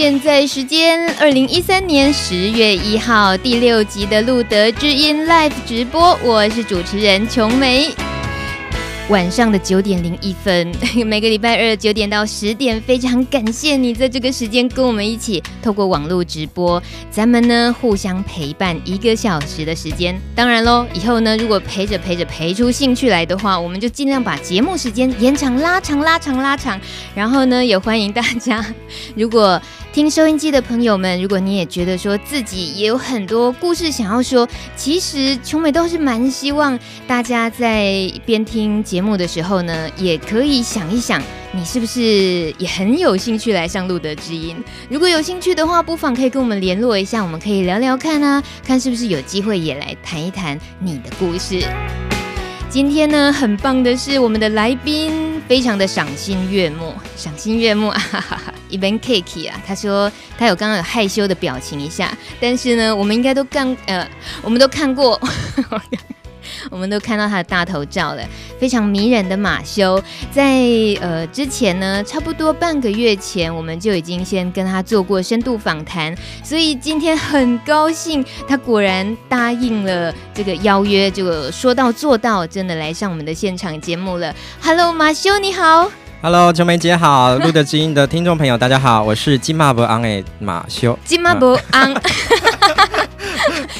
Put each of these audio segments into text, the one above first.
现在时间二零一三年十月一号第六集的路德知音 Live 直播，我是主持人琼梅。晚上的九点零一分，每个礼拜二九点到十点，非常感谢你在这个时间跟我们一起透过网络直播，咱们呢互相陪伴一个小时的时间。当然喽，以后呢如果陪着陪着陪出兴趣来的话，我们就尽量把节目时间延长、拉长、拉长、拉长。然后呢，也欢迎大家，如果听收音机的朋友们，如果你也觉得说自己也有很多故事想要说，其实琼美都是蛮希望大家在边听节。目的时候呢，也可以想一想，你是不是也很有兴趣来上路德知音？如果有兴趣的话，不妨可以跟我们联络一下，我们可以聊聊看啊，看是不是有机会也来谈一谈你的故事。今天呢，很棒的是我们的来宾非常的赏心悦目，赏心悦目啊！哈哈哈，Even Cake 啊，他说他有刚刚有害羞的表情一下，但是呢，我们应该都刚呃，我们都看过。我们都看到他的大头照了，非常迷人的马修。在呃之前呢，差不多半个月前，我们就已经先跟他做过深度访谈，所以今天很高兴，他果然答应了这个邀约，就说到做到，真的来上我们的现场节目了。Hello，马修你好。Hello，琼梅姐好，路德知音的听众朋友大家好，我是金马博昂诶马修。金马博昂。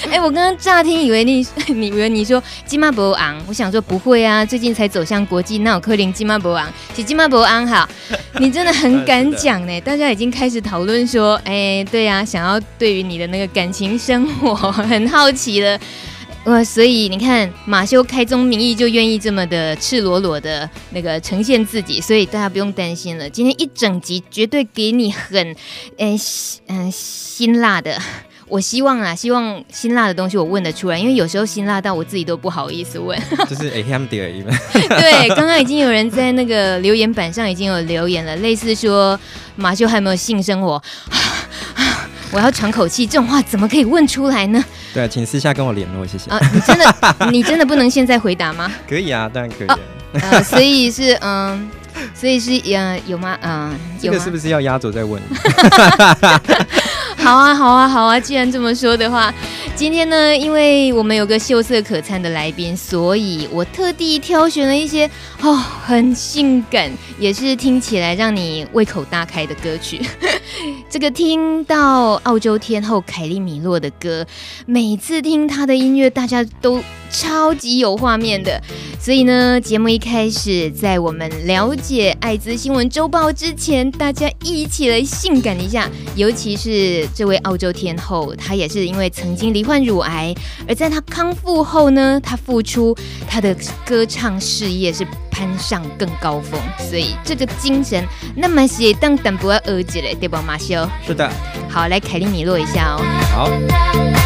哎、欸，我刚刚乍听以为你，你以为你说金马博昂，我想说不会啊，最近才走向国际，那有柯林金马博昂，是金马博昂好，你真的很敢讲呢，大家已经开始讨论说，哎、欸，对呀、啊，想要对于你的那个感情生活很好奇了，哇，所以你看马修开宗明义就愿意这么的赤裸裸的那个呈现自己，所以大家不用担心了，今天一整集绝对给你很，嗯、欸、嗯辛辣的。我希望啊，希望辛辣的东西我问得出来，因为有时候辛辣到我自己都不好意思问。就是哎，M 点一般。对，刚刚已经有人在那个留言板上已经有留言了，类似说马修还有没有性生活？我要喘口气，这种话怎么可以问出来呢？对，请私下跟我联络，谢谢。啊，你真的，你真的不能现在回答吗？可以啊，当然可以。啊呃、所以是嗯，所以是嗯，有吗？嗯，有吗？这个是不是要压轴再问？好啊，好啊，好啊！既然这么说的话，今天呢，因为我们有个秀色可餐的来宾，所以我特地挑选了一些哦，很性感，也是听起来让你胃口大开的歌曲。这个听到澳洲天后凯莉米洛的歌，每次听她的音乐，大家都超级有画面的。所以呢，节目一开始，在我们了解艾滋新闻周报之前，大家一起来性感一下。尤其是这位澳洲天后，她也是因为曾经罹患乳癌，而在她康复后呢，她复出，她的歌唱事业是攀上更高峰。所以这个精神，那么写当等不要儿子嘞，对吧，马修？是的。好，来凯莉米洛一下哦。好。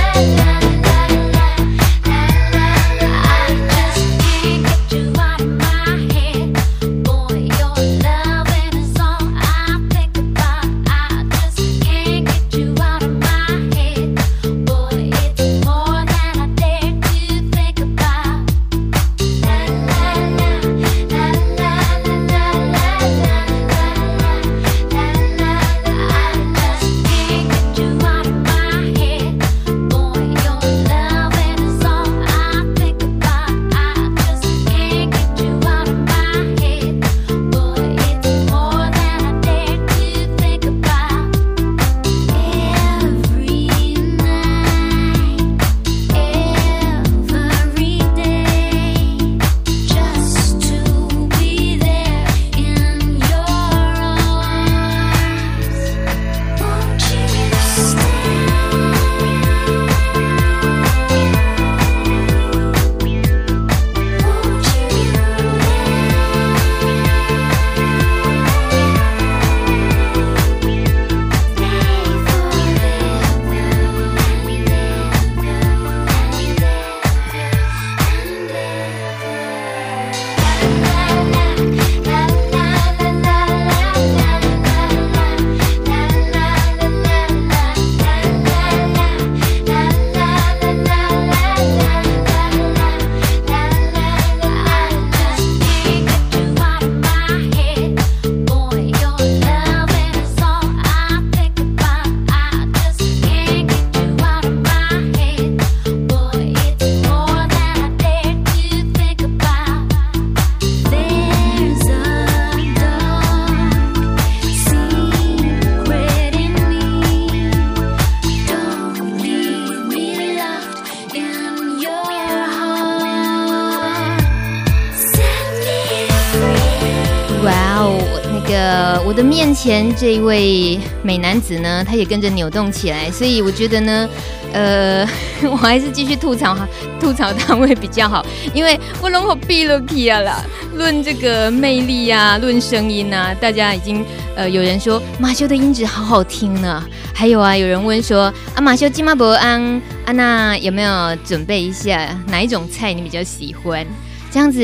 前这一位美男子呢，他也跟着扭动起来，所以我觉得呢，呃，我还是继续吐槽哈，吐槽他会比较好，因为我拢好闭了气啊啦。论这个魅力啊，论声音啊，大家已经呃有人说马修的音质好好听呢，还有啊，有人问说啊，马修金马伯安安娜有没有准备一下哪一种菜你比较喜欢？这样子，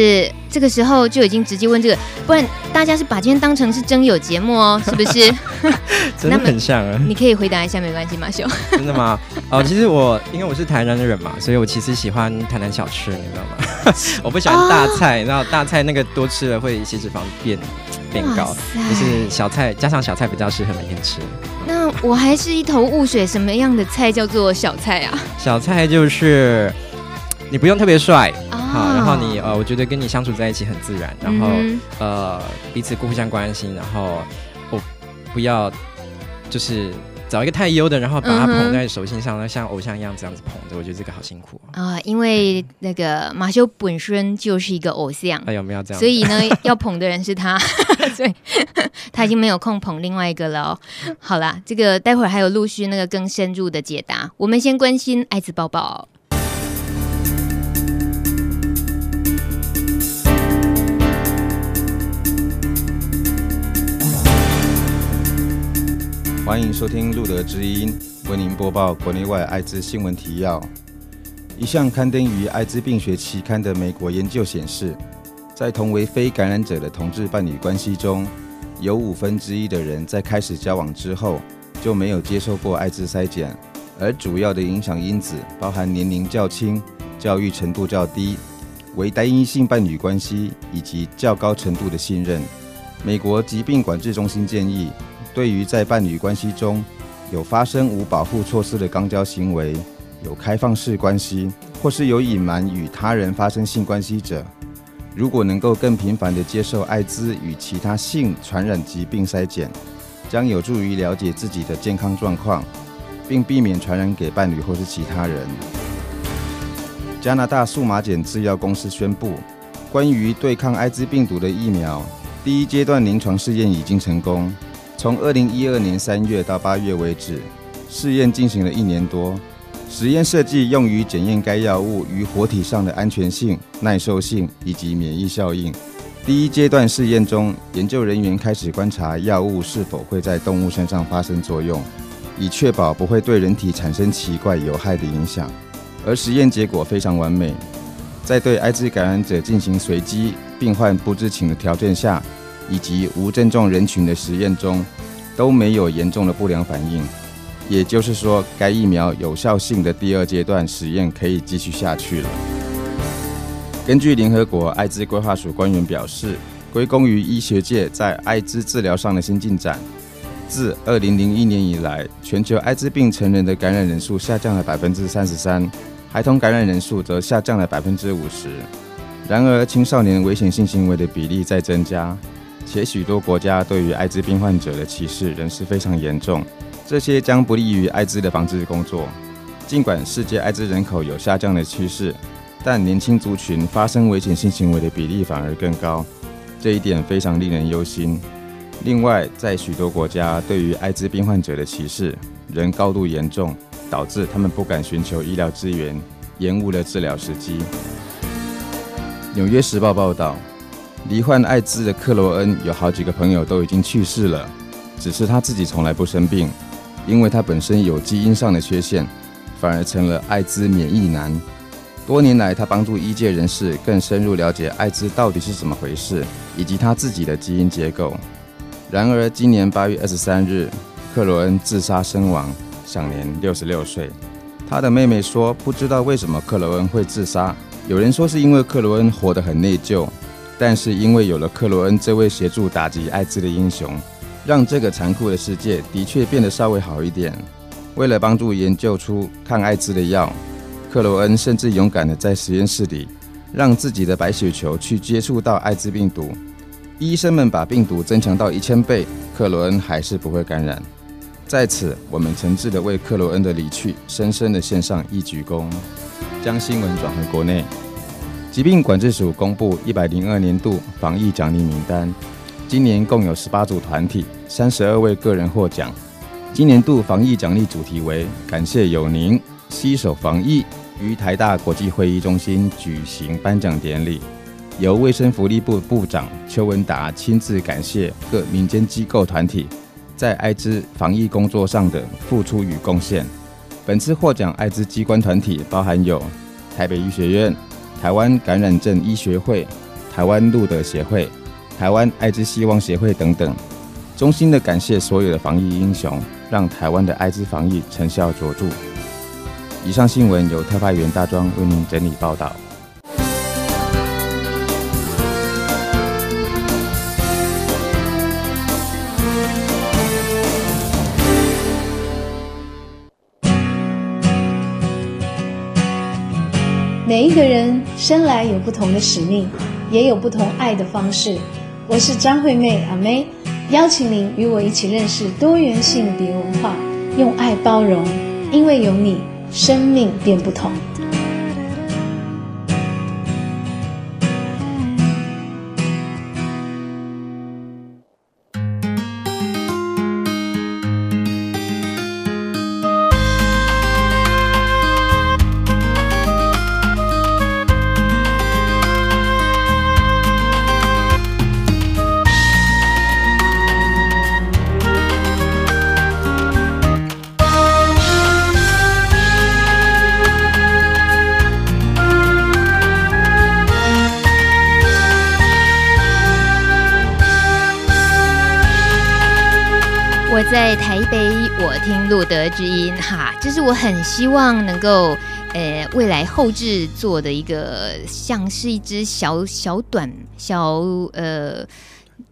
这个时候就已经直接问这个，不然大家是把今天当成是真友节目哦，是不是？真的很像啊！你可以回答一下，没关系，马修。真的吗？哦，其实我因为我是台南的人嘛，所以我其实喜欢台南小吃，你知道吗？我不喜欢大菜，然后大菜那个多吃了会血脂肪变变高，就是小菜加上小菜比较适合每天吃。那我还是一头雾水，什么样的菜叫做小菜啊？小菜就是你不用特别帅。好，然后你呃，我觉得跟你相处在一起很自然，然后、嗯、呃，彼此互相关心，然后我不要就是找一个太优的，然后把他捧在手心上，那、嗯、像偶像一样这样子捧着，我觉得这个好辛苦啊、呃。因为那个马修本身就是一个偶像，哎、有没有这样？所以呢，要捧的人是他，所以他已经没有空捧另外一个了、哦。好啦，这个待会儿还有陆续那个更深入的解答，我们先关心艾滋宝宝。欢迎收听路德之音，为您播报国内外艾滋新闻提要。一项刊登于艾滋病学期刊的美国研究显示，在同为非感染者的同志伴侣关系中，有五分之一的人在开始交往之后就没有接受过艾滋筛检，而主要的影响因子包含年龄较轻、教育程度较低、为单一性伴侣关系以及较高程度的信任。美国疾病管制中心建议。对于在伴侣关系中有发生无保护措施的肛交行为、有开放式关系或是有隐瞒与他人发生性关系者，如果能够更频繁地接受艾滋与其他性传染疾病筛检，将有助于了解自己的健康状况，并避免传染给伴侣或是其他人。加拿大数码碱制药公司宣布，关于对抗艾滋病毒的疫苗第一阶段临床试验已经成功。从二零一二年三月到八月为止，试验进行了一年多。实验设计用于检验该药物于活体上的安全性、耐受性以及免疫效应。第一阶段试验中，研究人员开始观察药物是否会在动物身上发生作用，以确保不会对人体产生奇怪有害的影响。而实验结果非常完美，在对艾滋感染者进行随机、病患不知情的条件下。以及无症状人群的实验中都没有严重的不良反应，也就是说，该疫苗有效性的第二阶段实验可以继续下去了。根据联合国艾滋规划署官员表示，归功于医学界在艾滋治疗上的新进展，自2001年以来，全球艾滋病成人的感染人数下降了百分之三十三，孩童感染人数则下降了百分之五十。然而，青少年危险性行为的比例在增加。且许多国家对于艾滋病患者的歧视仍是非常严重，这些将不利于艾滋的防治工作。尽管世界艾滋人口有下降的趋势，但年轻族群发生危险性行为的比例反而更高，这一点非常令人忧心。另外，在许多国家对于艾滋病患者的歧视仍高度严重，导致他们不敢寻求医疗资源，延误了治疗时机。纽约时报报道。罹患艾滋的克罗恩有好几个朋友都已经去世了，只是他自己从来不生病，因为他本身有基因上的缺陷，反而成了艾滋免疫男。多年来，他帮助医界人士更深入了解艾滋到底是怎么回事，以及他自己的基因结构。然而，今年八月二十三日，克罗恩自杀身亡，享年六十六岁。他的妹妹说，不知道为什么克罗恩会自杀，有人说是因为克罗恩活得很内疚。但是因为有了克罗恩这位协助打击艾滋的英雄，让这个残酷的世界的确变得稍微好一点。为了帮助研究出抗艾滋的药，克罗恩甚至勇敢地在实验室里让自己的白血球去接触到艾滋病毒。医生们把病毒增强到一千倍，克罗恩还是不会感染。在此，我们诚挚地为克罗恩的离去深深地献上一鞠躬。将新闻转回国内。疾病管制署公布一百零二年度防疫奖励名单，今年共有十八组团体、三十二位个人获奖。今年度防疫奖励主题为“感谢有您，携手防疫”。于台大国际会议中心举行颁奖典礼，由卫生福利部部长邱文达亲自感谢各民间机构团体在艾滋防疫工作上的付出与贡献。本次获奖艾滋机关团体包含有台北医学院、台湾感染症医学会、台湾路德协会、台湾艾滋希望协会等等。衷心的感谢所有的防疫英雄，让台湾的艾滋防疫成效卓著。以上新闻由特派员大庄为您整理报道。每一个人生来有不同的使命，也有不同爱的方式。我是张惠妹阿妹，邀请您与我一起认识多元性别文化，用爱包容，因为有你。生命变不同。我在台北，我听路德之音，哈，这是我很希望能够，呃，未来后制做的一个，像是一支小小短小呃。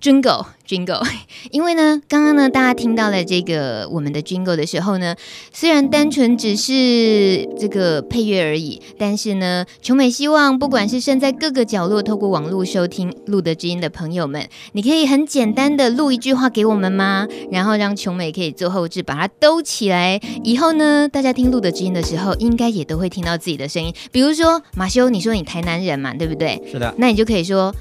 Jingle Jingle，因为呢，刚刚呢，大家听到了这个我们的 Jingle 的时候呢，虽然单纯只是这个配乐而已，但是呢，琼美希望不管是身在各个角落，透过网络收听录的知音的朋友们，你可以很简单的录一句话给我们吗？然后让琼美可以做后置，把它兜起来。以后呢，大家听录的知音的时候，应该也都会听到自己的声音。比如说马修，你说你台南人嘛，对不对？是的。那你就可以说。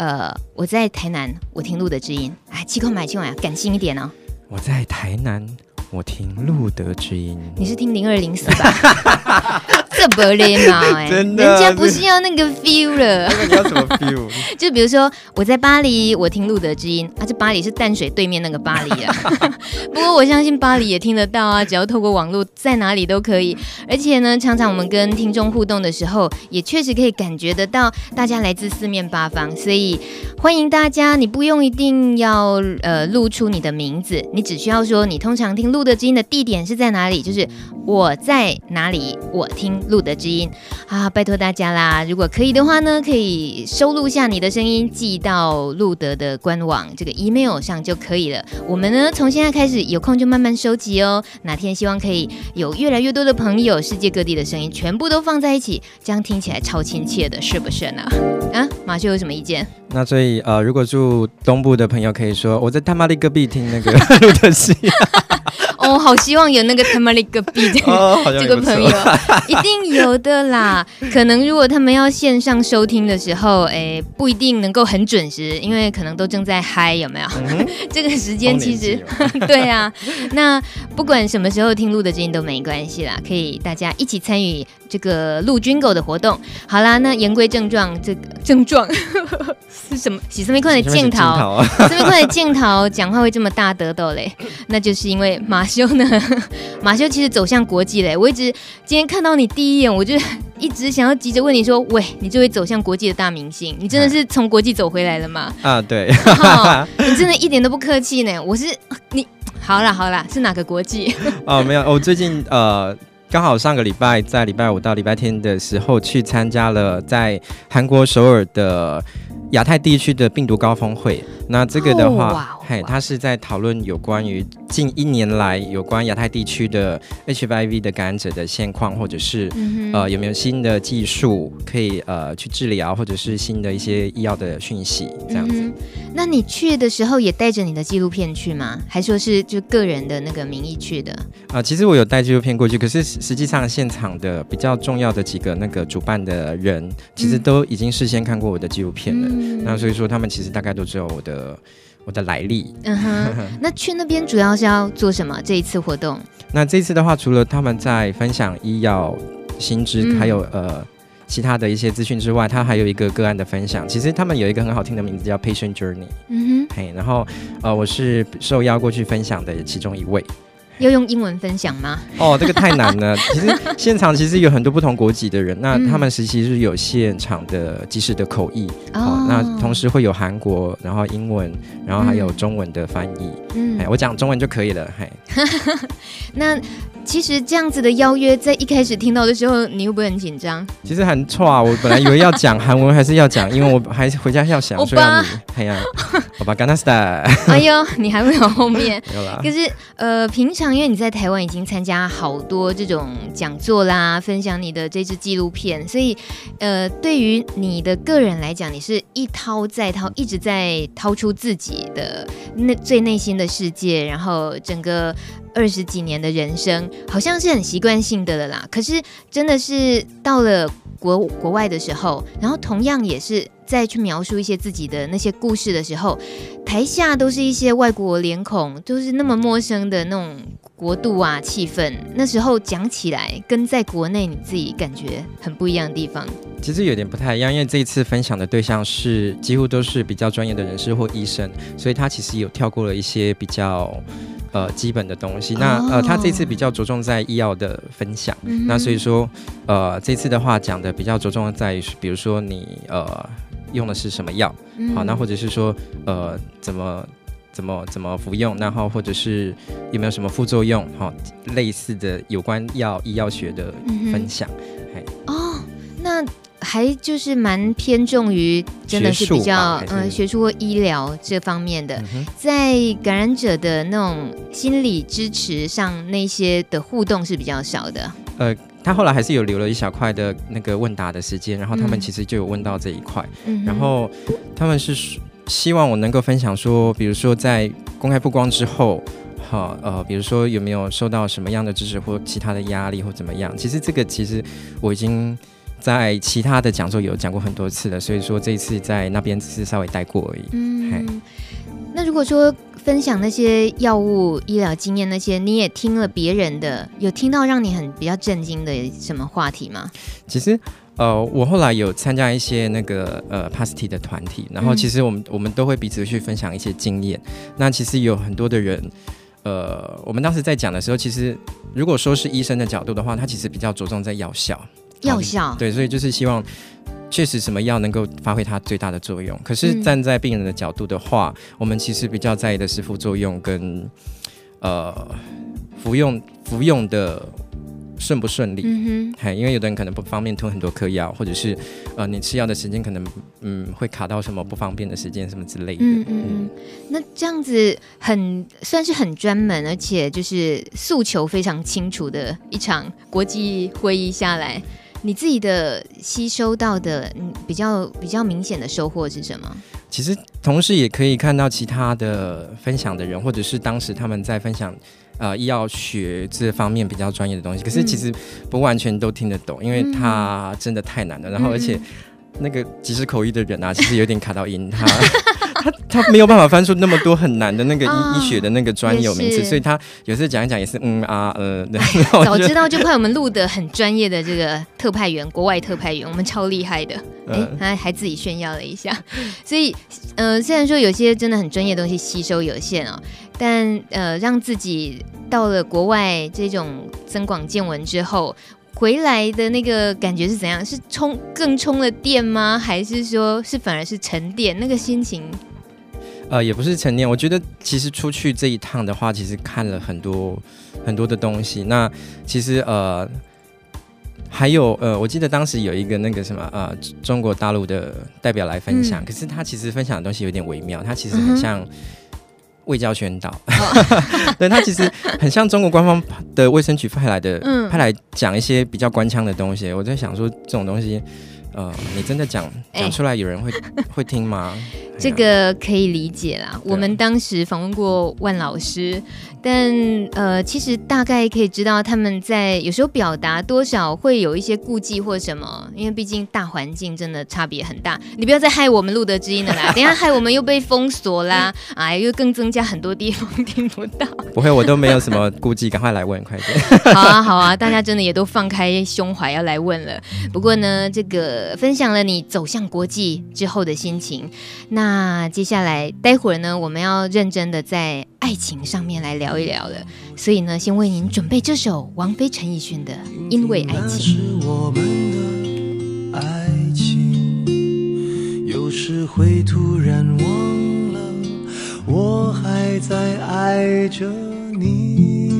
呃，我在台南，我听路的知音。哎，气口买气管，感性一点哦。我在台南，我听路德之音。你是听零二零四吧？这不礼貌哎，人家不是要那个 feel 了。那你要什么 feel？就比如说我在巴黎，我听路德之音。啊，这巴黎是淡水对面那个巴黎啊。不过我相信巴黎也听得到啊，只要透过网络，在哪里都可以。而且呢，常常我们跟听众互动的时候，也确实可以感觉得到大家来自四面八方。所以欢迎大家，你不用一定要呃露出你的名字，你只需要说你通常听露德之音的地点是在哪里，就是我在哪里，我听。路德之音啊，拜托大家啦！如果可以的话呢，可以收录下你的声音，寄到路德的官网这个 email 上就可以了。我们呢，从现在开始有空就慢慢收集哦。哪天希望可以有越来越多的朋友，世界各地的声音全部都放在一起，这样听起来超亲切的，是不是呢？啊，马修有什么意见？那所以呃，如果住东部的朋友可以说我在他妈的隔壁听那个路德之音。哦，好希望有那个他们的隔壁的这个朋友，一定有的啦。可能如果他们要线上收听的时候，哎，不一定能够很准时，因为可能都正在嗨，有没有？嗯、这个时间其实 对啊。那不管什么时候听露德之音都没关系啦，可以大家一起参与这个录军狗的活动。好啦，那言归正传，这个症状是什么？洗什么快的镜头？什么快的镜头？讲话会这么大得抖嘞？那就是因为马。马修呢？马修其实走向国际嘞。我一直今天看到你第一眼，我就一直想要急着问你说：“喂，你这位走向国际的大明星，你真的是从国际走回来了吗？”啊，对，哦、你真的一点都不客气呢。我是你，好啦好啦，是哪个国际？哦，没有，我最近呃，刚好上个礼拜在礼拜五到礼拜天的时候去参加了在韩国首尔的亚太地区的病毒高峰会。那这个的话，哦、哇嘿，他是在讨论有关于近一年来有关亚太地区的 HIV 的感染者的现况，或者是、嗯、呃有没有新的技术可以呃去治疗，或者是新的一些医药的讯息这样子、嗯。那你去的时候也带着你的纪录片去吗？还说是就个人的那个名义去的？啊、呃，其实我有带纪录片过去，可是实际上现场的比较重要的几个那个主办的人，其实都已经事先看过我的纪录片了。嗯、那所以说他们其实大概都知道我的。我的来历。嗯哼，那去那边主要是要做什么？这一次活动？那这次的话，除了他们在分享医药新知，嗯、还有呃其他的一些资讯之外，他还有一个个案的分享。其实他们有一个很好听的名字叫 Patient Journey。嗯哼，嘿，然后呃，我是受邀过去分享的其中一位。要用英文分享吗？哦，这个太难了。其实现场其实有很多不同国籍的人，那他们实习是有现场的即时的口译，哦，哦，那同时会有韩国，然后英文，然后还有中文的翻译。嗯，哎，我讲中文就可以了。嘿，那。其实这样子的邀约，在一开始听到的时候，你会不会很紧张？其实很错啊！我本来以为要讲韩文，还是要讲，因为我还是回家要想 说要你。哎呀，好吧，干他 style。哎呦，你还会有后面？可是呃，平常因为你在台湾已经参加好多这种讲座啦，分享你的这支纪录片，所以呃，对于你的个人来讲，你是一掏再掏，一直在掏出自己的内最内心的世界，然后整个。二十几年的人生，好像是很习惯性的了啦。可是，真的是到了国国外的时候，然后同样也是再去描述一些自己的那些故事的时候，台下都是一些外国脸孔，都是那么陌生的那种国度啊，气氛。那时候讲起来，跟在国内你自己感觉很不一样的地方。其实有点不太一样，因为这一次分享的对象是几乎都是比较专业的人士或医生，所以他其实有跳过了一些比较。呃，基本的东西。那呃，他这次比较着重在医药的分享。嗯、那所以说，呃，这次的话讲的比较着重在于，比如说你呃用的是什么药，嗯、好，那或者是说呃怎么怎么怎么服用，然后或者是有没有什么副作用，好，类似的有关药医药学的分享。哦，那。还就是蛮偏重于真的是比较嗯学术或医疗这方面的，嗯、在感染者的那种心理支持上，那些的互动是比较少的。呃，他后来还是有留了一小块的那个问答的时间，然后他们其实就有问到这一块，嗯、然后他们是希望我能够分享说，比如说在公开曝光之后，好呃，比如说有没有受到什么样的支持或其他的压力或怎么样？其实这个其实我已经。在其他的讲座有讲过很多次了，所以说这一次在那边只是稍微带过而已。嗯，嘿那如果说分享那些药物医疗经验那些，你也听了别人的，有听到让你很比较震惊的什么话题吗？其实，呃，我后来有参加一些那个呃 Pasty 的团体，然后其实我们、嗯、我们都会彼此去分享一些经验。那其实有很多的人，呃，我们当时在讲的时候，其实如果说是医生的角度的话，他其实比较着重在药效。药效对，所以就是希望确实什么药能够发挥它最大的作用。可是站在病人的角度的话，嗯、我们其实比较在意的是副作用跟呃服用服用的顺不顺利。嗯哼，因为有的人可能不方便吞很多颗药，或者是呃你吃药的时间可能嗯会卡到什么不方便的时间什么之类的。嗯嗯，嗯那这样子很算是很专门，而且就是诉求非常清楚的一场国际会议下来。你自己的吸收到的，嗯，比较比较明显的收获是什么？其实同时也可以看到其他的分享的人，或者是当时他们在分享，呃，医药学这方面比较专业的东西。可是其实不完全都听得懂，嗯、因为它真的太难了。然后而且那个即时口译的人啊，其实有点卡到音，他。他他没有办法翻出那么多很难的那个医、哦、医学的那个专有名词，所以他有时候讲一讲也是嗯啊呃。早知道就派我们录的很专业的这个特派员，国外特派员，我们超厉害的。哎、呃，他还自己炫耀了一下。所以呃，虽然说有些真的很专业的东西吸收有限哦，但呃，让自己到了国外这种增广见闻之后。回来的那个感觉是怎样？是充更充了电吗？还是说是反而是沉淀那个心情？呃，也不是沉淀。我觉得其实出去这一趟的话，其实看了很多很多的东西。那其实呃，还有呃，我记得当时有一个那个什么呃，中国大陆的代表来分享，嗯、可是他其实分享的东西有点微妙，他其实很像。嗯卫教宣导，对，他其实很像中国官方的卫生局派来的，嗯、派来讲一些比较官腔的东西。我在想说，这种东西，呃，呃，你真的讲讲出来，有人会、欸、会听吗？这个可以理解啦。我们当时访问过万老师，但呃，其实大概可以知道他们在有时候表达多少会有一些顾忌或什么，因为毕竟大环境真的差别很大。你不要再害我们路德之音的啦，等下害我们又被封锁啦，哎，又更增加很多地方听不到。不会，我都没有什么顾忌，赶快来问，快点。好啊，好啊，大家真的也都放开胸怀要来问了。不过呢，这个分享了你走向国际之后的心情，那。接下来，待会儿呢，我们要认真的在爱情上面来聊一聊了。所以呢，先为您准备这首王菲陈奕迅的《因为爱情》。是我们的爱情，有时会突然忘了，我还在爱着你。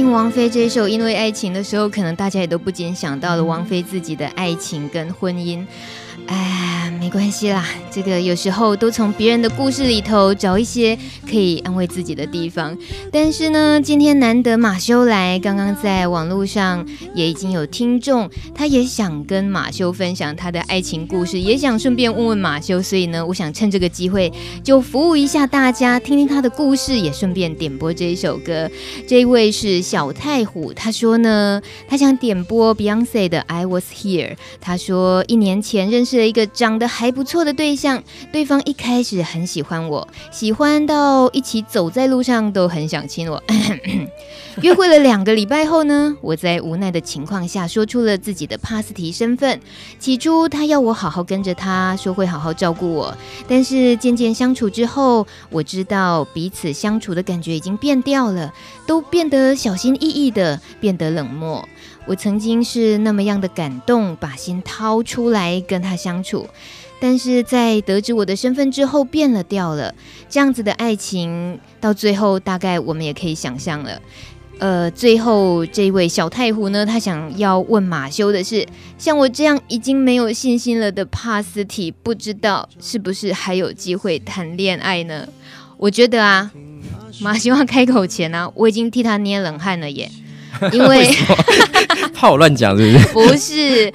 听王菲这首《因为爱情》的时候，可能大家也都不禁想到了王菲自己的爱情跟婚姻。关系啦，这个有时候都从别人的故事里头找一些可以安慰自己的地方。但是呢，今天难得马修来，刚刚在网络上也已经有听众，他也想跟马修分享他的爱情故事，也想顺便问问马修。所以呢，我想趁这个机会就服务一下大家，听听他的故事，也顺便点播这一首歌。这一位是小太虎，他说呢，他想点播 Beyonce 的《I Was Here》。他说一年前认识了。一个长得还不错的对象，对方一开始很喜欢我，喜欢到一起走在路上都很想亲我。约会了两个礼拜后呢，我在无奈的情况下说出了自己的帕斯提身份。起初他要我好好跟着他，说会好好照顾我，但是渐渐相处之后，我知道彼此相处的感觉已经变掉了，都变得小心翼翼的，变得冷漠。我曾经是那么样的感动，把心掏出来跟他相处，但是在得知我的身份之后变了调了。这样子的爱情到最后，大概我们也可以想象了。呃，最后这位小太湖呢，他想要问马修的是，像我这样已经没有信心了的帕斯提，不知道是不是还有机会谈恋爱呢？我觉得啊，马修要开口前呢、啊，我已经替他捏冷汗了耶。因为，为 怕我乱讲是不是？不是，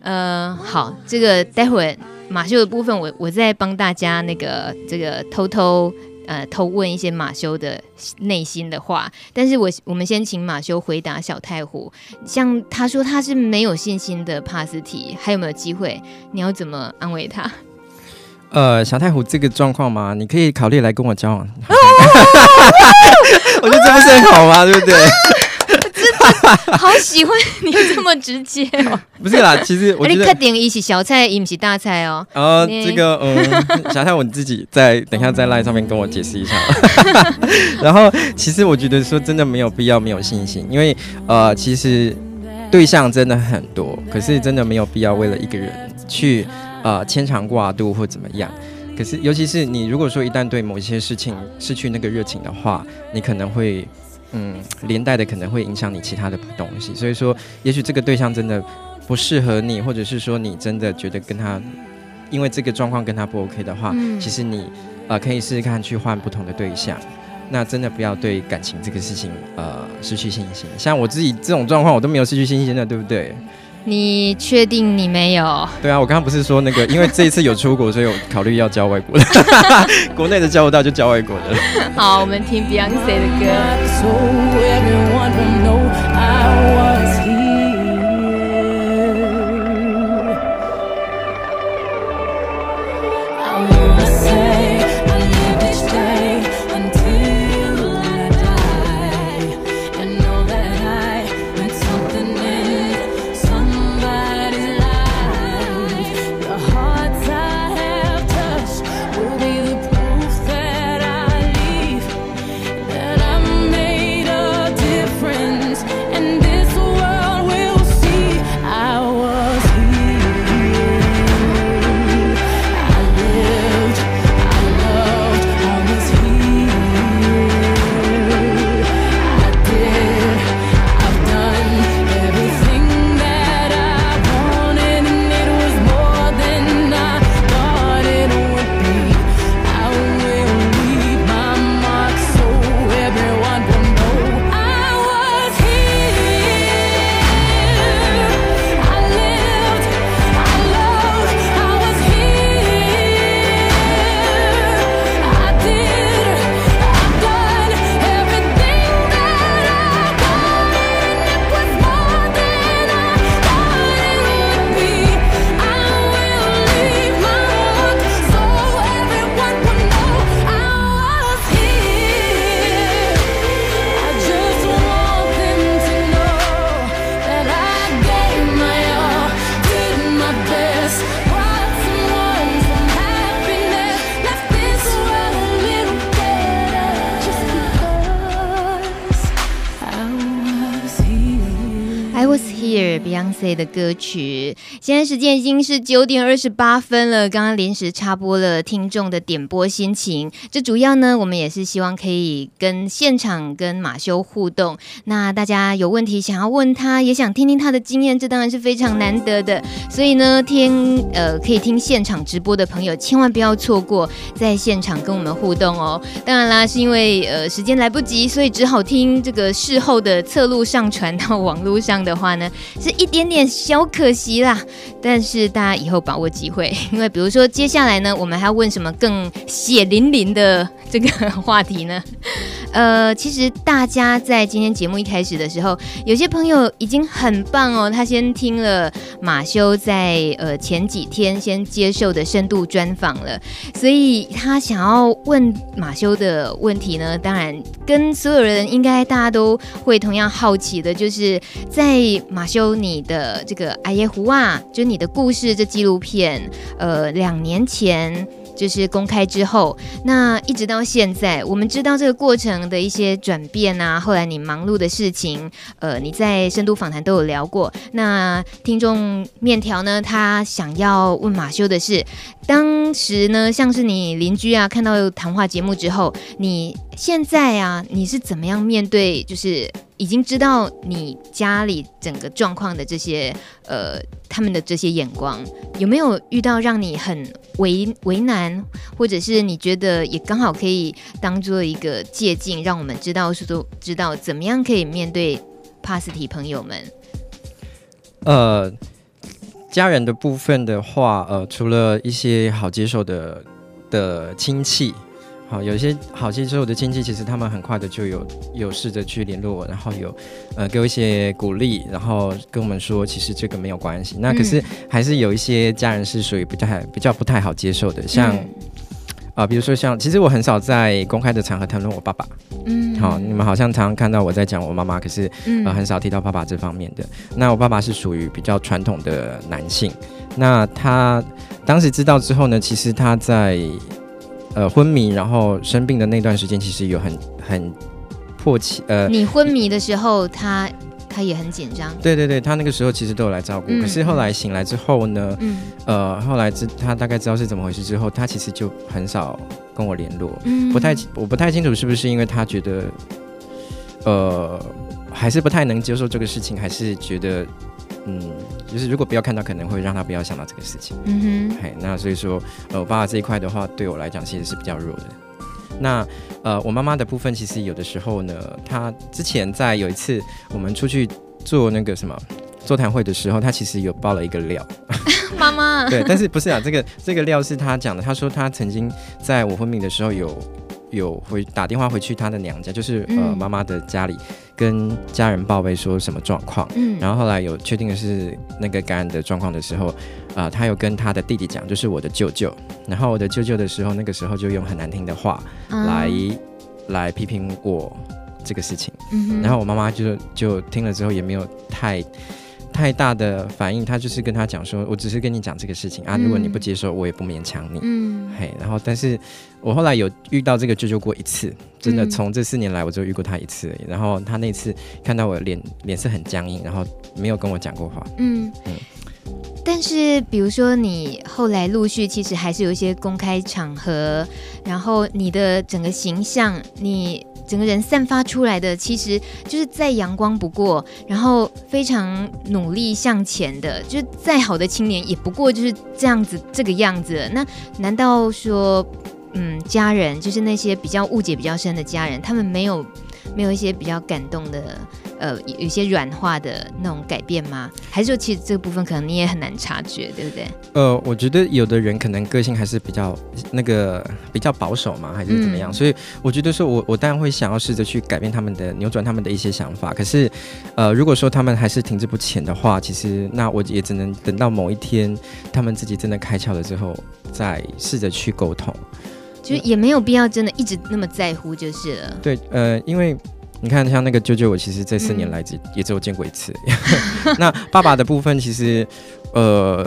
呃，好，这个待会马修的部分我，我在帮大家那个这个偷偷呃偷问一些马修的内心的话。但是我我们先请马修回答小太虎，像他说他是没有信心的帕斯提，还有没有机会？你要怎么安慰他？呃，小太虎这个状况嘛？你可以考虑来跟我交往。我觉得这不是很好吗？对不对？好喜欢你这么直接哦！不是啦，其实我觉得你确定一起小菜，一起大菜哦。呃，这个嗯，想想我自己在等一下在 line 上面跟我解释一下。然后，其实我觉得说真的没有必要没有信心，因为呃，其实对象真的很多，可是真的没有必要为了一个人去呃牵肠挂肚或怎么样。可是，尤其是你如果说一旦对某一些事情失去那个热情的话，你可能会。嗯，连带的可能会影响你其他的东西，所以说，也许这个对象真的不适合你，或者是说你真的觉得跟他，因为这个状况跟他不 OK 的话，嗯、其实你呃可以试试看去换不同的对象，那真的不要对感情这个事情呃失去信心。像我自己这种状况，我都没有失去信心的，对不对？你确定你没有？对啊，我刚刚不是说那个，因为这一次有出国，所以我考虑要教外国的，国内的教不到就教外国的。好，我们听 Beyonce 的歌。的歌曲，现在时间已经是九点二十八分了。刚刚临时插播了听众的点播心情，这主要呢，我们也是希望可以跟现场跟马修互动。那大家有问题想要问他，也想听听他的经验，这当然是非常难得的。所以呢，听呃可以听现场直播的朋友，千万不要错过在现场跟我们互动哦。当然啦，是因为呃时间来不及，所以只好听这个事后的侧录上传到网络上的话呢，是一点点。小可惜啦，但是大家以后把握机会，因为比如说接下来呢，我们还要问什么更血淋淋的这个话题呢？呃，其实大家在今天节目一开始的时候，有些朋友已经很棒哦，他先听了马修在呃前几天先接受的深度专访了，所以他想要问马修的问题呢，当然跟所有人应该大家都会同样好奇的，就是在马修你的呃这个《阿耶胡啊》，就你的故事这纪录片，呃，两年前。就是公开之后，那一直到现在，我们知道这个过程的一些转变啊。后来你忙碌的事情，呃，你在深度访谈都有聊过。那听众面条呢，他想要问马修的是，当时呢，像是你邻居啊，看到谈话节目之后，你现在啊，你是怎么样面对？就是。已经知道你家里整个状况的这些，呃，他们的这些眼光，有没有遇到让你很为为难，或者是你觉得也刚好可以当做一个借镜，让我们知道说知道怎么样可以面对帕斯提朋友们？呃，家人的部分的话，呃，除了一些好接受的的亲戚。好，有一些好接受的亲戚，其实他们很快的就有有试着去联络我，然后有呃给我一些鼓励，然后跟我们说，其实这个没有关系。那可是还是有一些家人是属于不太比较不太好接受的，像啊、比如说像，其实我很少在公开的场合谈论我爸爸。嗯，好，你们好像常常看到我在讲我妈妈，可是呃很少提到爸爸这方面的。那我爸爸是属于比较传统的男性，那他当时知道之后呢，其实他在。呃，昏迷然后生病的那段时间，其实有很很迫切。呃，你昏迷的时候，他他也很紧张。对对对，他那个时候其实都有来照顾。嗯、可是后来醒来之后呢，嗯，呃，后来知他大概知道是怎么回事之后，他其实就很少跟我联络。嗯，不太我不太清楚是不是因为他觉得，呃，还是不太能接受这个事情，还是觉得。嗯，就是如果不要看到，可能会让他不要想到这个事情。嗯哼，嘿，那所以说，呃，我爸爸这一块的话，对我来讲其实是比较弱的。那呃，我妈妈的部分其实有的时候呢，她之前在有一次我们出去做那个什么座谈会的时候，她其实有爆了一个料。妈妈，对，但是不是啊？这个这个料是她讲的。她说她曾经在我昏迷的时候有有回打电话回去她的娘家，就是呃妈妈的家里，跟家人报备说什么状况。嗯，然后后来有确定的是那个感染的状况的时候，啊、呃，她有跟他的弟弟讲，就是我的舅舅。然后我的舅舅的时候，那个时候就用很难听的话来、嗯、来批评我这个事情。嗯，然后我妈妈就就听了之后也没有太。太大的反应，他就是跟他讲说，我只是跟你讲这个事情啊，如果你不接受，我也不勉强你。嗯，嘿，然后，但是我后来有遇到这个舅舅过一次，真的从这四年来，我就遇过他一次而已。然后他那次看到我脸脸色很僵硬，然后没有跟我讲过话。嗯嗯。但是比如说你后来陆续其实还是有一些公开场合，然后你的整个形象，你。整个人散发出来的，其实就是再阳光不过，然后非常努力向前的，就是再好的青年也不过就是这样子这个样子。那难道说，嗯，家人就是那些比较误解比较深的家人，他们没有没有一些比较感动的？呃，有一些软化的那种改变吗？还是说，其实这个部分可能你也很难察觉，对不对？呃，我觉得有的人可能个性还是比较那个比较保守嘛，还是怎么样？嗯、所以我觉得说我，我我当然会想要试着去改变他们的、扭转他们的一些想法。可是，呃，如果说他们还是停滞不前的话，其实那我也只能等到某一天他们自己真的开窍了之后，再试着去沟通。就也没有必要真的一直那么在乎就是了。对，呃，因为。你看，像那个舅舅，我其实这四年来只也只有见过一次。嗯、那爸爸的部分，其实，呃，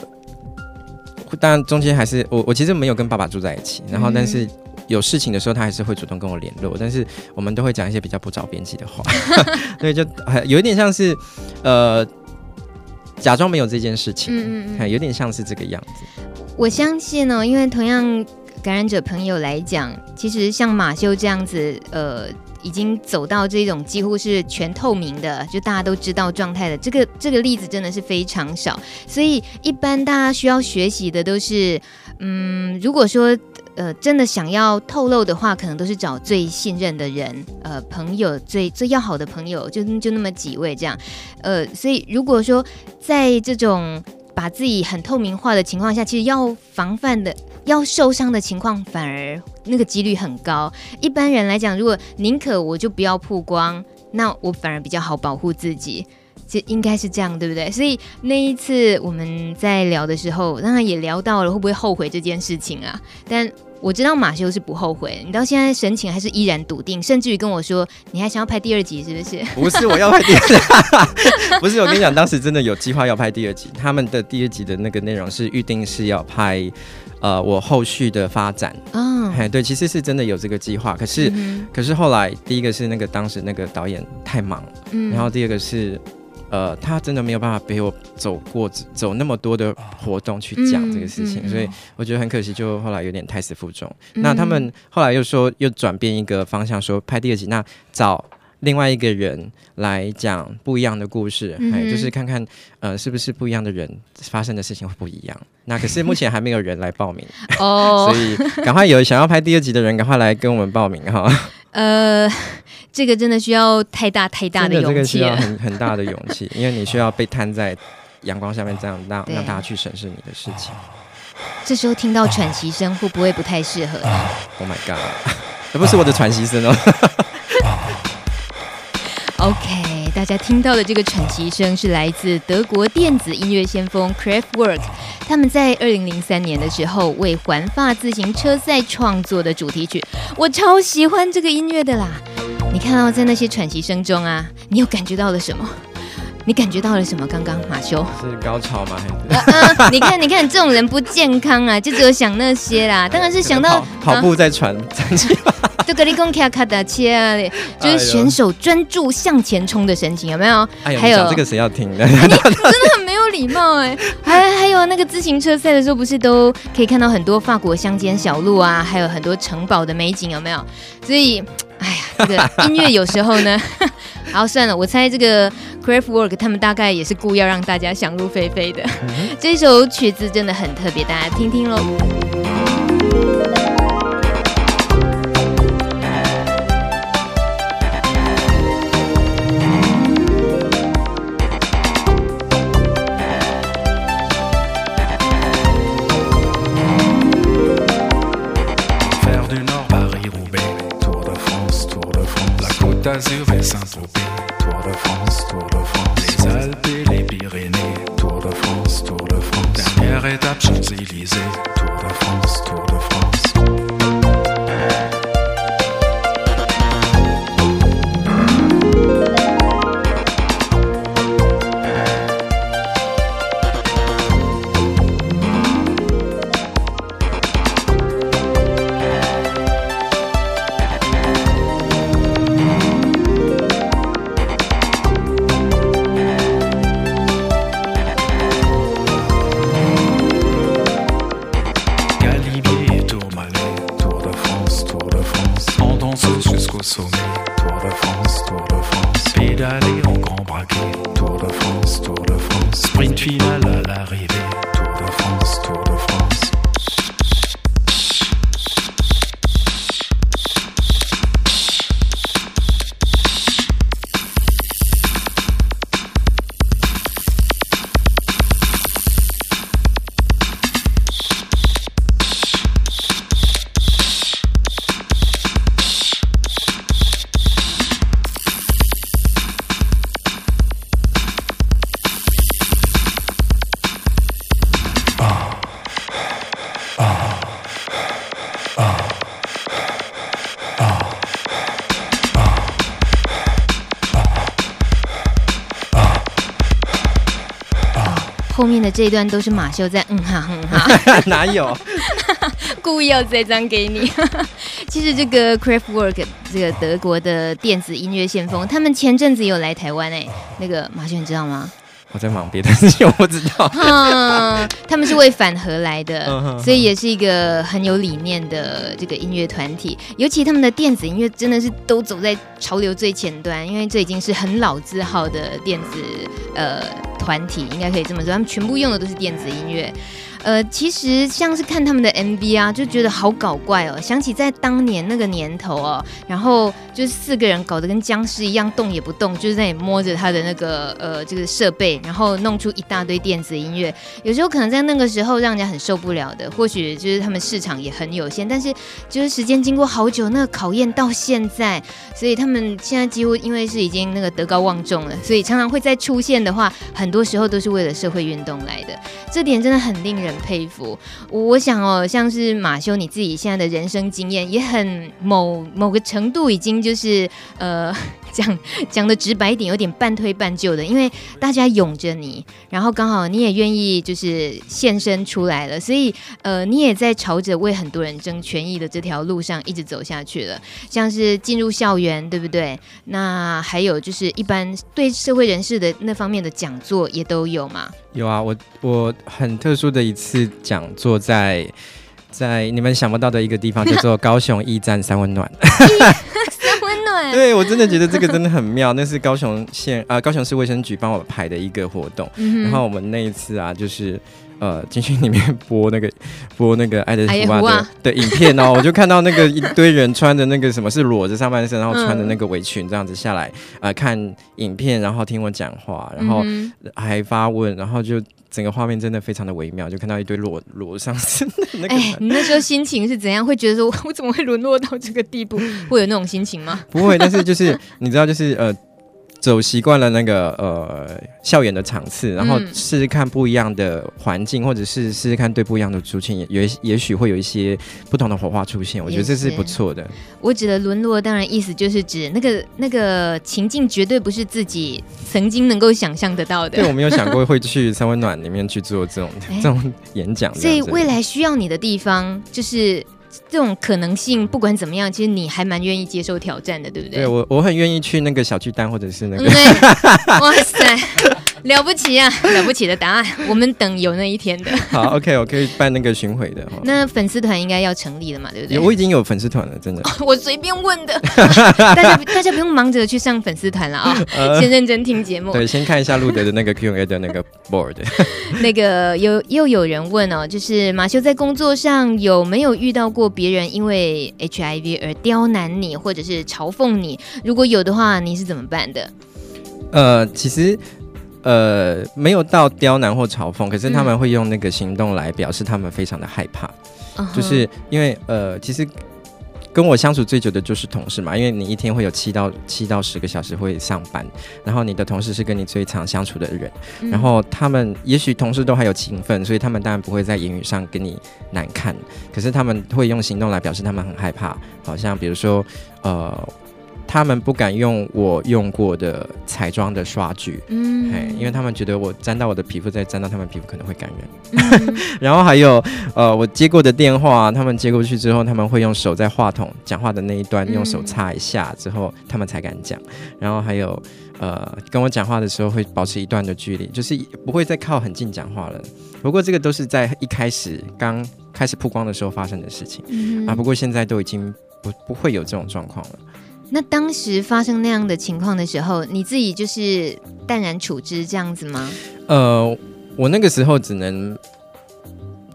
当然中间还是我，我其实没有跟爸爸住在一起。然后，但是有事情的时候，他还是会主动跟我联络。但是，我们都会讲一些比较不着边际的话，所以就有一点像是，呃，假装没有这件事情。嗯嗯，有点像是这个样子。我相信呢、哦，因为同样感染者朋友来讲，其实像马修这样子，呃。已经走到这种几乎是全透明的，就大家都知道状态的这个这个例子真的是非常少，所以一般大家需要学习的都是，嗯，如果说呃真的想要透露的话，可能都是找最信任的人，呃，朋友最最要好的朋友，就就那么几位这样，呃，所以如果说在这种把自己很透明化的情况下，其实要防范的。要受伤的情况反而那个几率很高。一般人来讲，如果宁可我就不要曝光，那我反而比较好保护自己。这应该是这样，对不对？所以那一次我们在聊的时候，当然也聊到了会不会后悔这件事情啊。但我知道马修是不后悔，你到现在神情还是依然笃定，甚至于跟我说你还想要拍第二集，是不是？不是，我要拍第二集。不是，我跟你讲，当时真的有计划要拍第二集，他们的第二集的那个内容是预定是要拍。呃，我后续的发展，嗯、oh.，对，其实是真的有这个计划，可是，mm -hmm. 可是后来，第一个是那个当时那个导演太忙，嗯、mm -hmm.，然后第二个是，呃，他真的没有办法陪我走过走那么多的活动去讲这个事情，mm -hmm. 所以我觉得很可惜，就后来有点胎死腹中。Mm -hmm. 那他们后来又说又转变一个方向，说拍第二集，那找。另外一个人来讲不一样的故事，就是看看呃是不是不一样的人发生的事情会不一样。那可是目前还没有人来报名哦，所以赶快有想要拍第二集的人，赶快来跟我们报名哈。呃，这个真的需要太大太大的勇气，这个需要很很大的勇气，因为你需要被摊在阳光下面，这样 让让大家去审视你的事情。这时候听到喘息声，会不会不太适合？Oh my god，这不是我的喘息声哦。OK，大听到的这个喘息声是来自德国电子音乐先锋 Craftwork，他们在二零零三年的时候为环发自行车赛创作的主题曲。我超喜欢这个音乐的啦！你看到在那些喘息声中啊，你又感觉到了什么？你感觉到了什么？刚刚马修是高潮吗？还是？你看，你看，这种人不健康啊，就只有想那些啦。当然是想到跑，跑步在喘 喘气。就格力贡卡卡达切啊，就是选手专注向前冲的神情，有没有？哎、还有这个谁要听的？你 真的很没有礼貌哎！那个自行车赛的时候，不是都可以看到很多法国乡间小路啊，还有很多城堡的美景，有没有？所以，哎呀，这个音乐有时候呢，好算了，我猜这个 Craftwork 他们大概也是故意要让大家想入非非的。嗯、这首曲子真的很特别，大家听听喽。Saint-Tropez, Tour de France, Tour de 的这一段都是马修在嗯哈嗯哈，哪有？故意要这张给你。其实这个 Kraftwerk 这个德国的电子音乐先锋，他们前阵子有来台湾哎，那个马修你知道吗？我在忙别的事情，我不知道。嗯，他们是为反核来的，所以也是一个很有理念的这个音乐团体。尤其他们的电子音乐真的是都走在潮流最前端，因为这已经是很老字号的电子呃团体，应该可以这么说，他们全部用的都是电子音乐。呃，其实像是看他们的 MV 啊，就觉得好搞怪哦。想起在当年那个年头哦，然后就是四个人搞得跟僵尸一样，动也不动，就是在那里摸着他的那个呃这个设备，然后弄出一大堆电子音乐。有时候可能在那个时候让人家很受不了的，或许就是他们市场也很有限，但是就是时间经过好久，那个考验到现在，所以他们现在几乎因为是已经那个德高望重了，所以常常会再出现的话，很多时候都是为了社会运动来的。这点真的很令人佩服。我想哦，像是马修你自己现在的人生经验，也很某某个程度已经就是呃讲 讲的直白一点，有点半推半就的，因为大家拥着你，然后刚好你也愿意就是现身出来了，所以呃你也在朝着为很多人争权益的这条路上一直走下去了。像是进入校园，对不对？那还有就是一般对社会人士的那方面的讲座也都有嘛？有啊，我我很特殊的一次讲座在在你们想不到的一个地方，叫做高雄驿站三温暖。对我真的觉得这个真的很妙，那是高雄县啊、呃、高雄市卫生局帮我排的一个活动，嗯、然后我们那一次啊就是。呃，进去里面播那个 播那个爱的图画的的影片哦，我就看到那个一堆人穿的那个什么是裸着上半身，然后穿着那个围裙这样子下来啊、呃，看影片，然后听我讲话，然后还发问，然后就整个画面真的非常的微妙，就看到一堆裸裸上身的那个。哎，你那时候心情是怎样？会觉得说我 我怎么会沦落到这个地步？会有那种心情吗？不会，但是就是你知道，就是呃。走习惯了那个呃校园的场次，然后试试看不一样的环境，嗯、或者是试试看对不一样的族群，也也也许会有一些不同的火花出现。我觉得这是不错的。我指的沦落，当然意思就是指那个那个情境绝对不是自己曾经能够想象得到的。对，我没有想过会去三温暖里面去做这种 这种演讲。所以未来需要你的地方就是。这种可能性，不管怎么样，其实你还蛮愿意接受挑战的，对不对？对，我我很愿意去那个小巨蛋，或者是那个。对，哇塞，了不起啊，了不起的答案，我们等有那一天的。好，OK，我可以办那个巡回的。那粉丝团应该要成立了嘛，对不对？我已经有粉丝团了，真的。我随便问的，大家大家不用忙着去上粉丝团了啊，呃、先认真听节目。对，先看一下路德的那个 Q&A 的那个 board。那个有又有人问哦，就是马修在工作上有没有遇到过别人因为 HIV 而刁难你，或者是嘲讽你？如果有的话，你是怎么办的？呃，其实呃没有到刁难或嘲讽，可是他们会用那个行动来表示他们非常的害怕，嗯、就是因为呃其实跟我相处最久的就是同事嘛，因为你一天会有七到七到十个小时会上班，然后你的同事是跟你最常相处的人，嗯、然后他们也许同事都还有情分，所以他们当然不会在言语上跟你难看，可是他们会用行动来表示他们很害怕，好像比如说呃。他们不敢用我用过的彩妆的刷具，嗯，嘿，因为他们觉得我沾到我的皮肤，再沾到他们皮肤可能会感染。嗯、然后还有，呃，我接过的电话，他们接过去之后，他们会用手在话筒讲话的那一端用手擦一下，之后他们才敢讲。然后还有，呃，跟我讲话的时候会保持一段的距离，就是不会再靠很近讲话了。不过这个都是在一开始刚开始曝光的时候发生的事情，嗯、啊，不过现在都已经不不会有这种状况了。那当时发生那样的情况的时候，你自己就是淡然处之这样子吗？呃，我那个时候只能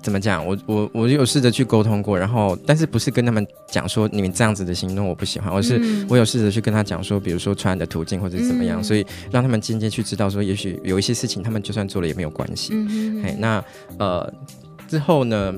怎么讲？我我我有试着去沟通过，然后但是不是跟他们讲说你们这样子的行动我不喜欢，而是我有试着去跟他讲说，比如说传染的途径或者是怎么样，嗯、所以让他们渐渐去知道说，也许有一些事情他们就算做了也没有关系。嗯嘿，那呃之后呢？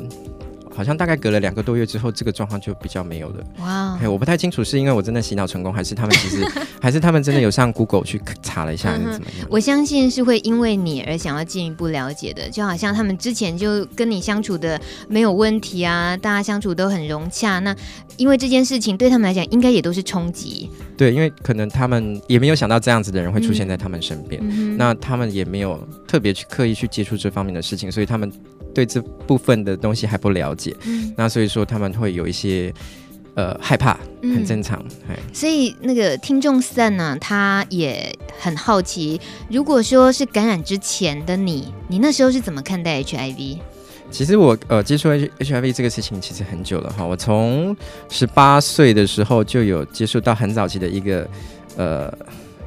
好像大概隔了两个多月之后，这个状况就比较没有了。哇 Wow！我不太清楚是因为我真的洗脑成功，还是他们其实，还是他们真的有上 Google 去查了一下，还是怎么样？我相信是会因为你而想要进一步了解的。就好像他们之前就跟你相处的没有问题啊，大家相处都很融洽。那因为这件事情对他们来讲，应该也都是冲击。对，因为可能他们也没有想到这样子的人会出现在他们身边，嗯、那他们也没有特别去刻意去接触这方面的事情，所以他们。对这部分的东西还不了解，嗯、那所以说他们会有一些呃害怕，很正常。嗯、所以那个听众 Sun 呢，他也很好奇，如果说是感染之前的你，你那时候是怎么看待 HIV？其实我呃接触 H HIV 这个事情其实很久了哈，我从十八岁的时候就有接触到很早期的一个呃。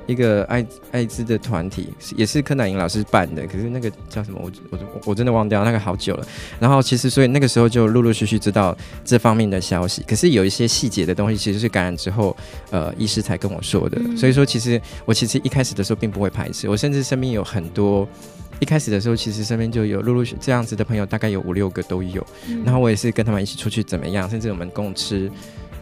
一个艾艾滋的团体，也是柯南英老师办的，可是那个叫什么，我我我真的忘掉，那个好久了。然后其实所以那个时候就陆陆续续知道这方面的消息，可是有一些细节的东西，其实是感染之后，呃，医师才跟我说的。嗯、所以说，其实我其实一开始的时候并不会排斥，我甚至身边有很多，一开始的时候其实身边就有陆陆续这样子的朋友，大概有五六个都有。嗯、然后我也是跟他们一起出去怎么样，甚至我们共吃。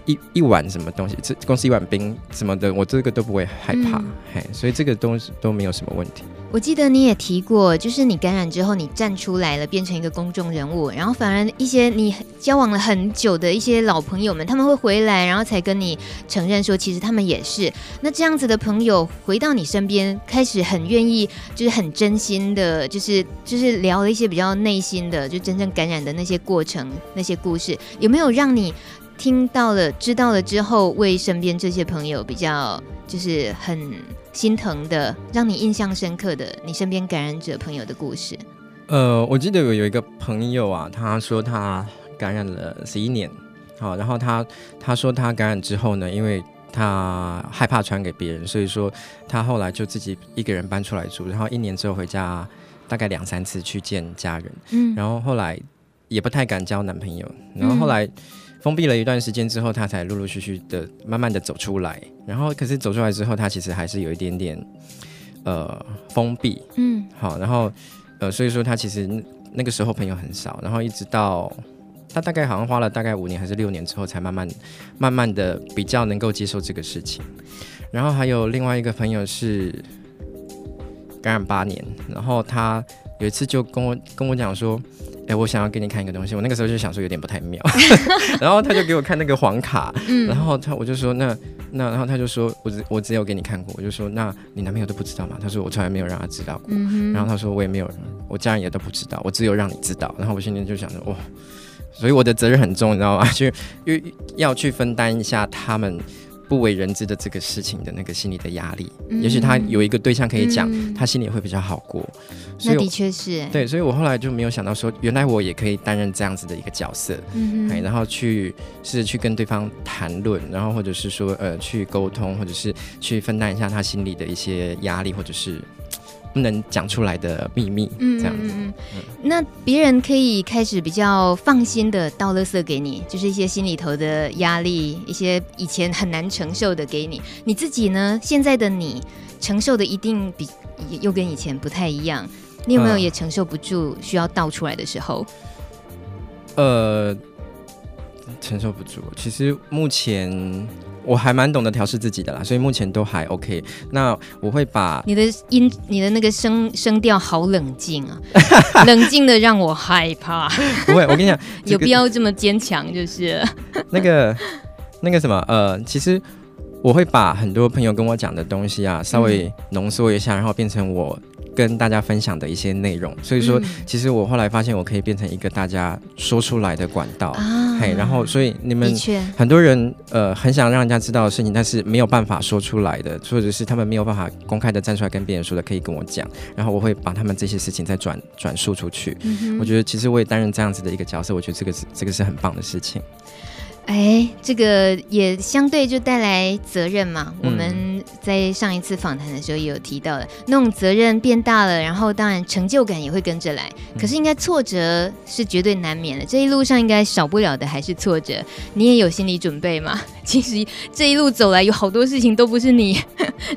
一一碗什么东西，这公司一碗冰什么的，我这个都不会害怕，嗯、嘿，所以这个东西都没有什么问题。我记得你也提过，就是你感染之后，你站出来了，变成一个公众人物，然后反而一些你交往了很久的一些老朋友们，他们会回来，然后才跟你承认说，其实他们也是。那这样子的朋友回到你身边，开始很愿意，就是很真心的，就是就是聊了一些比较内心的，就真正感染的那些过程、那些故事，有没有让你？听到了、知道了之后，为身边这些朋友比较就是很心疼的，让你印象深刻的，你身边感染者朋友的故事。呃，我记得有有一个朋友啊，他说他感染了十一年，好，然后他他说他感染之后呢，因为他害怕传给别人，所以说他后来就自己一个人搬出来住，然后一年之后回家，大概两三次去见家人，嗯，然后后来也不太敢交男朋友，然后后来。嗯封闭了一段时间之后，他才陆陆续续的慢慢的走出来。然后，可是走出来之后，他其实还是有一点点呃封闭。嗯，好，然后呃，所以说他其实那个时候朋友很少。然后一直到他大概好像花了大概五年还是六年之后，才慢慢慢慢的比较能够接受这个事情。然后还有另外一个朋友是感染八年，然后他有一次就跟我跟我讲说。哎，我想要给你看一个东西。我那个时候就想说有点不太妙，然后他就给我看那个黄卡，嗯、然后他我就说那那，然后他就说我只我只有给你看过，我就说那你男朋友都不知道吗？他说我从来没有让他知道过，嗯、然后他说我也没有，我家人也都不知道，我只有让你知道。然后我心里就想着哇，所以我的责任很重，你知道吗？就又要去分担一下他们。不为人知的这个事情的那个心理的压力，嗯、也许他有一个对象可以讲，嗯、他心里会比较好过。那的确是。对，所以我后来就没有想到说，原来我也可以担任这样子的一个角色，嗯哎，然后去试着去跟对方谈论，然后或者是说呃去沟通，或者是去分担一下他心里的一些压力，或者是。不能讲出来的秘密，嗯这样子。嗯嗯、那别人可以开始比较放心的倒垃圾给你，就是一些心里头的压力，一些以前很难承受的给你。你自己呢？现在的你承受的一定比又跟以前不太一样。你有没有也承受不住需要倒出来的时候？呃，承受不住。其实目前我还蛮懂得调试自己的啦，所以目前都还 OK。那我会把你的音、你的那个声声调好冷静啊，冷静的让我害怕。不会，我跟你讲，有必要这么坚强，就是 那个那个什么呃，其实。我会把很多朋友跟我讲的东西啊，稍微浓缩一下，嗯、然后变成我跟大家分享的一些内容。所以说，嗯、其实我后来发现，我可以变成一个大家说出来的管道。啊、嘿，然后，所以你们很多人呃很想让人家知道的事情，但是没有办法说出来的，或者是他们没有办法公开的站出来跟别人说的，可以跟我讲。然后我会把他们这些事情再转转述出去。嗯、我觉得其实我也担任这样子的一个角色，我觉得这个是这个是很棒的事情。哎，这个也相对就带来责任嘛。嗯、我们在上一次访谈的时候也有提到的，那种责任变大了，然后当然成就感也会跟着来。可是应该挫折是绝对难免的，这一路上应该少不了的还是挫折。你也有心理准备吗？其实这一路走来，有好多事情都不是你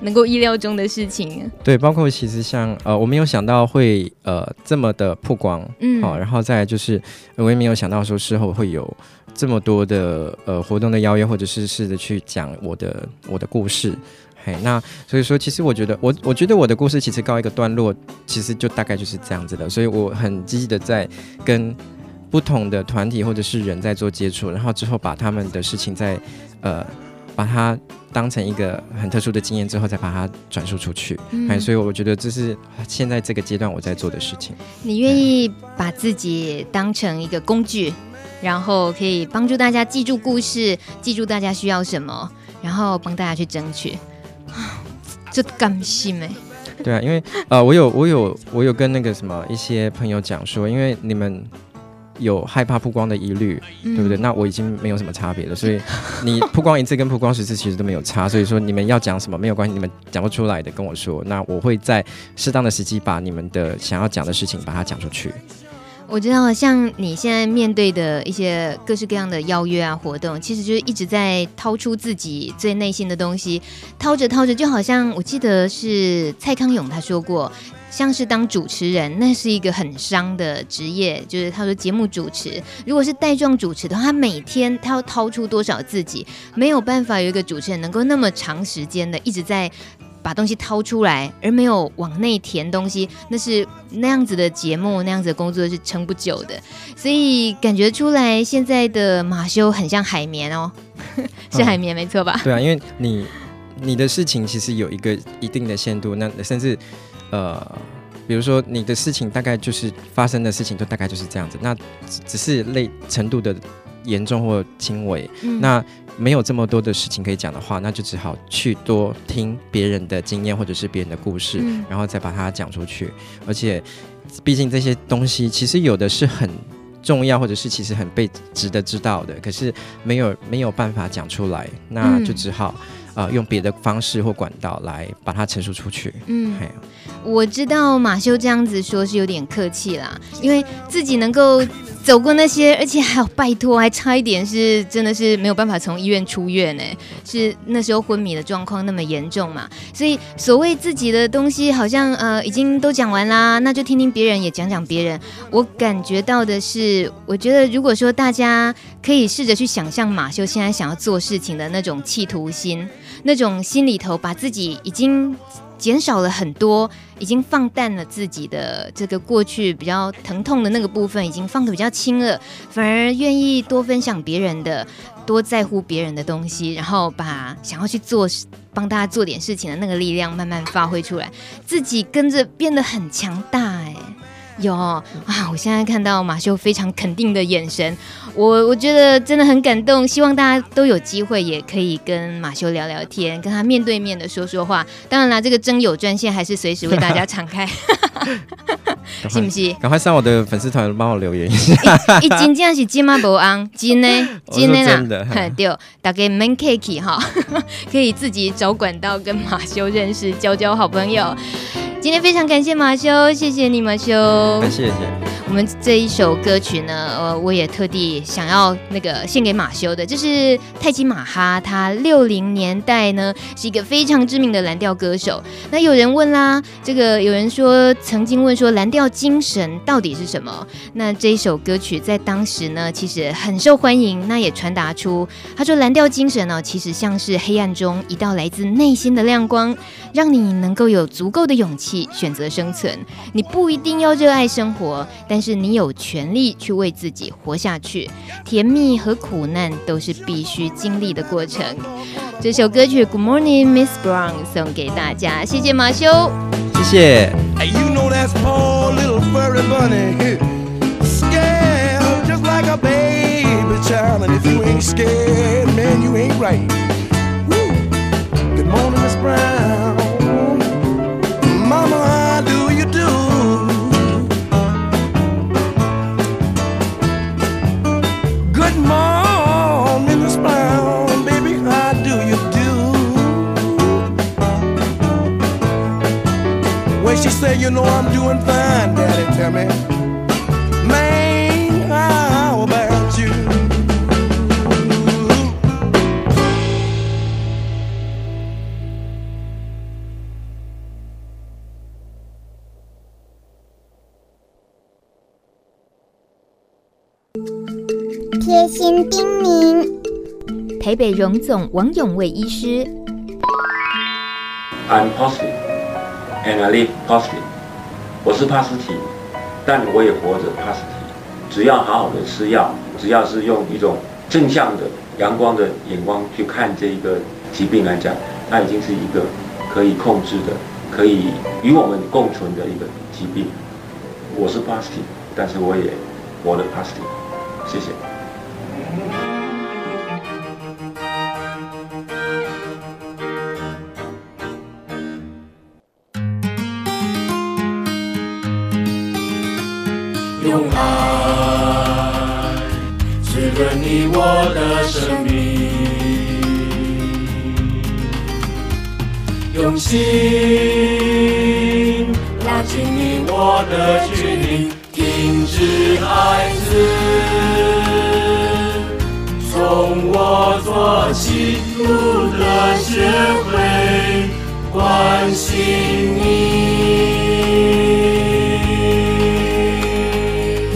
能够意料中的事情。对，包括其实像呃，我没有想到会呃这么的曝光，嗯，好、哦，然后再就是我也没有想到说事后会有。这么多的呃活动的邀约，或者是试着去讲我的我的故事，嘿，那所以说，其实我觉得我我觉得我的故事其实告一个段落，其实就大概就是这样子的。所以我很积极的在跟不同的团体或者是人在做接触，然后之后把他们的事情再呃把它当成一个很特殊的经验之后，再把它转述出去。嗯，所以我觉得这是现在这个阶段我在做的事情。你愿意把自己当成一个工具？然后可以帮助大家记住故事，记住大家需要什么，然后帮大家去争取。这甘心哎？对啊，因为呃，我有我有我有跟那个什么一些朋友讲说，因为你们有害怕曝光的疑虑，嗯、对不对？那我已经没有什么差别了，所以你曝光一次跟曝光十次其实都没有差。所以说你们要讲什么没有关系，你们讲不出来的跟我说，那我会在适当的时机把你们的想要讲的事情把它讲出去。我知道，像你现在面对的一些各式各样的邀约啊、活动，其实就是一直在掏出自己最内心的东西，掏着掏着，就好像我记得是蔡康永他说过，像是当主持人，那是一个很伤的职业，就是他说节目主持，如果是带状主持的话，他每天他要掏出多少自己，没有办法有一个主持人能够那么长时间的一直在。把东西掏出来，而没有往内填东西，那是那样子的节目，那样子的工作是撑不久的。所以感觉出来，现在的马修很像海绵哦，是海绵、嗯、没错吧？对啊，因为你你的事情其实有一个一定的限度，那甚至呃，比如说你的事情大概就是发生的事情，就大概就是这样子，那只只是类程度的严重或轻微，嗯、那。没有这么多的事情可以讲的话，那就只好去多听别人的经验或者是别人的故事，嗯、然后再把它讲出去。而且，毕竟这些东西其实有的是很重要，或者是其实很被值得知道的，可是没有没有办法讲出来，那就只好。呃，用别的方式或管道来把它陈述出去。嗯，我知道马修这样子说是有点客气啦，因为自己能够走过那些，而且还有拜托，还差一点是真的是没有办法从医院出院呢，是那时候昏迷的状况那么严重嘛，所以所谓自己的东西好像呃已经都讲完啦，那就听听别人也讲讲别人。我感觉到的是，我觉得如果说大家可以试着去想象马修现在想要做事情的那种企图心。那种心里头把自己已经减少了很多，已经放淡了自己的这个过去比较疼痛的那个部分，已经放得比较轻了，反而愿意多分享别人的，多在乎别人的东西，然后把想要去做帮大家做点事情的那个力量慢慢发挥出来，自己跟着变得很强大哎。有啊！我现在看到马修非常肯定的眼神，我我觉得真的很感动。希望大家都有机会，也可以跟马修聊聊天，跟他面对面的说说话。当然啦，这个征友专线还是随时为大家敞开，是不是？赶快上我的粉丝团帮我留言 一下。一真正是金马博安，真的真的啦，对，大家免客气哈，可以自己找管道跟马修认识，交交好朋友。今天非常感谢马修，谢谢你马修，谢谢。我们这一首歌曲呢，呃，我也特地想要那个献给马修的，这是泰姬马哈，他六零年代呢是一个非常知名的蓝调歌手。那有人问啦，这个有人说曾经问说蓝调精神到底是什么？那这一首歌曲在当时呢，其实很受欢迎，那也传达出他说蓝调精神呢，其实像是黑暗中一道来自内心的亮光，让你能够有足够的勇气选择生存。你不一定要热爱生活，是你有权利去为自己活下去。甜蜜和苦难都是必须经历的过程。这首歌曲《Good Morning Miss Brown》送给大家，谢谢马修，谢谢。Hey, you know that's poor little furry bunny, scared just like a baby child. And if you ain't scared, man, you ain't right. Woo. Good morning, Miss Brown. Say, you know I'm doing fine, Daddy, tell me, man, how about you? 贴心叮咛，台北荣总王永卫医师。I'm positive and I live positive。我是帕斯提，但我也活着帕斯提。只要好好的吃药，只要是用一种正向的、阳光的眼光去看这一个疾病来讲，它已经是一个可以控制的、可以与我们共存的一个疾病。我是帕斯提，但是我也活得帕斯提。谢谢。用爱滋润你我的生命，用心拉近你我的距离，停止孩子，从我做起，路德学会关心你。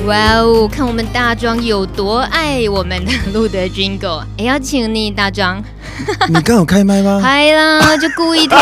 哇哦，看我们大庄有多爱我们的路德 Jingle，也要请你大庄。你刚有开麦吗？开啦，就故意偷，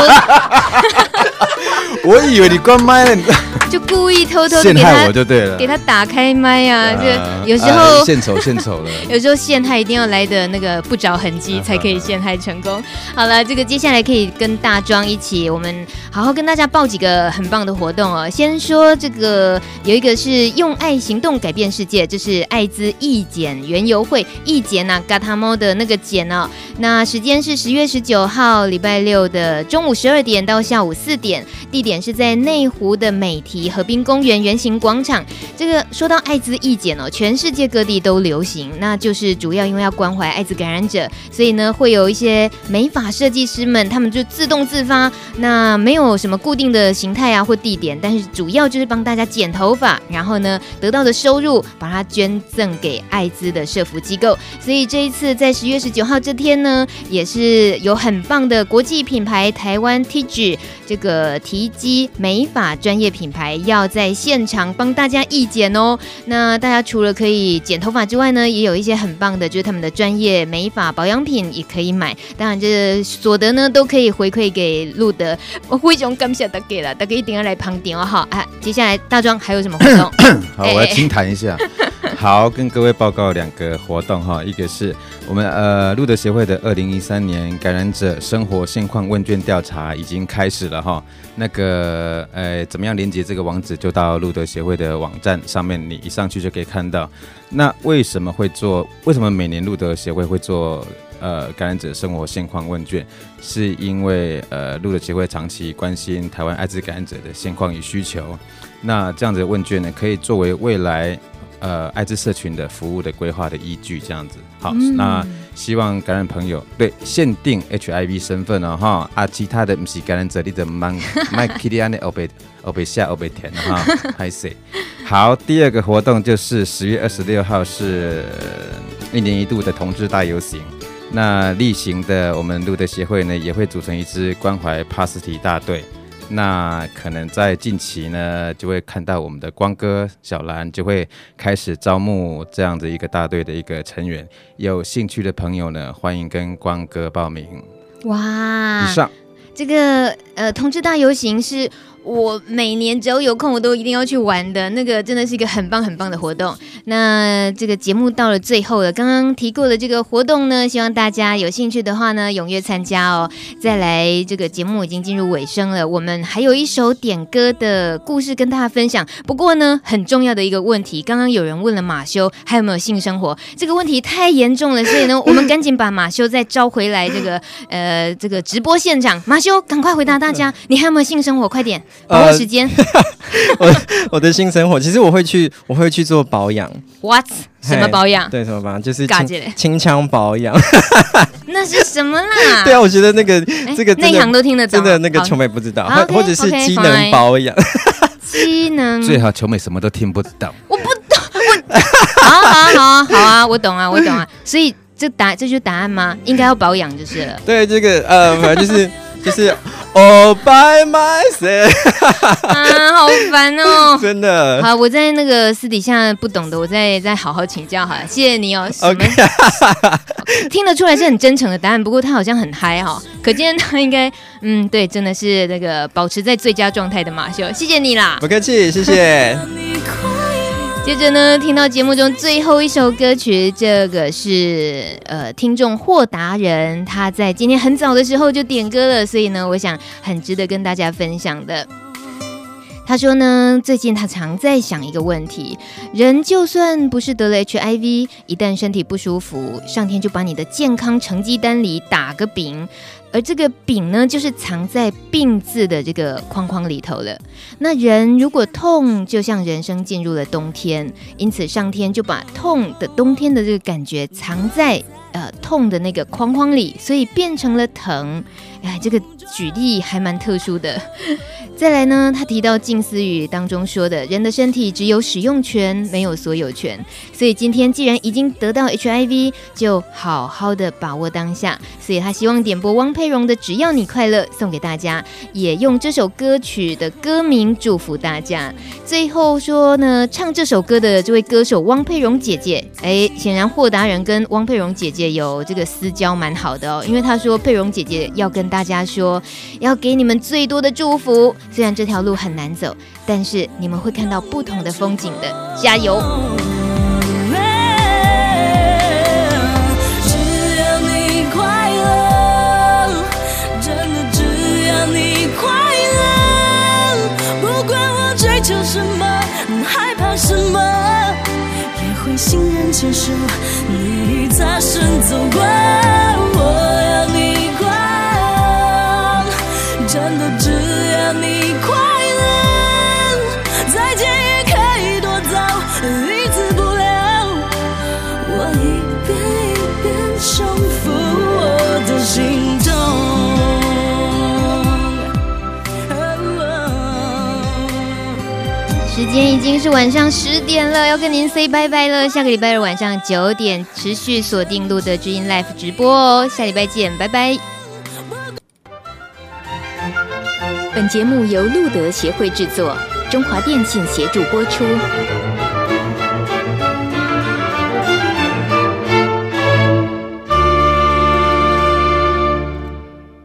我以为你关麦了，就故意偷偷的陷给他害我就对了，给他打开麦啊，就有时候啊献丑献丑了。有时候陷害一定要来的那个不着痕迹，才可以陷害成功。好了，这个接下来可以跟大庄一起，我们好好跟大家报几个很棒的活动哦。先说这个有一个是用爱行动改变世界，这是艾滋义检园游会义检呐，嘎他猫的那个检哦。那时间是十月十九号礼拜六的中午十二点到下午四点，地点是在内湖的美堤河滨公园圆形广场。这个说到艾滋义检哦，全世界各地都流行，那就是主要因为要关怀艾滋感染者，所以呢会有一些美发设计师们，他们就自动自发，那没有什么固定的形态啊或地点，但是主要就是帮大家剪头发，然后呢得到的收入把它捐赠给艾滋的社福机构。所以这一次在十月十九号这天呢，也是有很棒的国际品牌台湾 TIG 这个提肌美发专业品牌要在现场帮大家义剪哦。那大家除了可以剪头发之外呢，也有一些很棒的，就是他们的专业美发保养品也可以买。当然，这所得呢都可以回馈给路德。我非常感谢大家了，大家一定要来旁听哦。好啊，接下来大庄还有什么活动？好，我要轻谈一下。好，跟各位报告两个活动哈，一个是我们呃路德协会的二零一三年感染者生活现况问卷调查已经开始了哈。那个呃怎么样连接这个网址，就到路德协会的网站上面，你一上去就可以看到。那为什么会做？为什么每年路德协会会做呃感染者生活现况问卷？是因为呃路德协会长期关心台湾艾滋感染者的现况与需求。那这样子的问卷呢，可以作为未来呃艾滋社群的服务的规划的依据，这样子。好，嗯、那希望感染朋友对限定 HIV 身份哦哈，啊其他的不是感染者，你的麦麦克利安的欧贝欧贝夏欧贝甜哈，还是好。第二个活动就是十月二十六号是一年一度的同志大游行。那例行的，我们路德协会呢也会组成一支关怀帕斯提大队。那可能在近期呢，就会看到我们的光哥小兰就会开始招募这样子一个大队的一个成员。有兴趣的朋友呢，欢迎跟光哥报名。哇！以上这个呃，同志大游行是。我每年只要有空，我都一定要去玩的那个，真的是一个很棒很棒的活动。那这个节目到了最后了，刚刚提过的这个活动呢，希望大家有兴趣的话呢，踊跃参加哦。再来，这个节目已经进入尾声了，我们还有一首点歌的故事跟大家分享。不过呢，很重要的一个问题，刚刚有人问了马修还有没有性生活，这个问题太严重了，所以呢，我们赶紧把马修再招回来，这个呃这个直播现场。马修，赶快回答大家，你还有没有性生活？快点！把握时间。我我的新生活，其实我会去，我会去做保养。What？什么保养？对，什么保养？就是清腔保养。那是什么啦？对啊，我觉得那个这个内行都听得懂。真的那个琼美不知道，或或者是机能保养。机能最好琼美什么都听不懂。我不懂，我好好好好啊，我懂啊，我懂啊。所以这答这就是答案吗？应该要保养就是了。对，这个呃，反正就是。就是 all by myself，啊，好烦哦，真的。好，我在那个私底下不懂的，我再再好好请教好了，谢谢你哦。OK，听得出来是很真诚的答案，不过他好像很嗨哈，可见他应该，嗯，对，真的是那个保持在最佳状态的马修，谢谢你啦，不客气，谢谢。接着呢，听到节目中最后一首歌曲，这个是呃听众霍达人，他在今天很早的时候就点歌了，所以呢，我想很值得跟大家分享的。他说呢，最近他常在想一个问题：人就算不是得了 HIV，一旦身体不舒服，上天就把你的健康成绩单里打个饼。而这个丙呢，就是藏在病字的这个框框里头了。那人如果痛，就像人生进入了冬天，因此上天就把痛的冬天的这个感觉藏在呃痛的那个框框里，所以变成了疼。哎，这个举例还蛮特殊的。再来呢，他提到静思语当中说的，人的身体只有使用权，没有所有权。所以今天既然已经得到 HIV，就好好的把握当下。所以他希望点播汪佩蓉的《只要你快乐》送给大家，也用这首歌曲的歌名祝福大家。最后说呢，唱这首歌的这位歌手汪佩蓉姐姐，哎，显然霍达人跟汪佩蓉姐姐有这个私交蛮好的哦，因为他说佩蓉姐姐要跟大家说，要给你们最多的祝福。虽然这条路很难走，但是你们会看到不同的风景的，加油！只要你快乐，真的只要你快乐，不管我追求什么，害怕什么，也会欣然接受你擦身走过。我今天已经是晚上十点了，要跟您 say 拜拜了。下个礼拜日晚上九点持续锁定路德知音 Live 直播哦，下礼拜见，拜拜。本节目由路德协会制作，中华电信协助播出。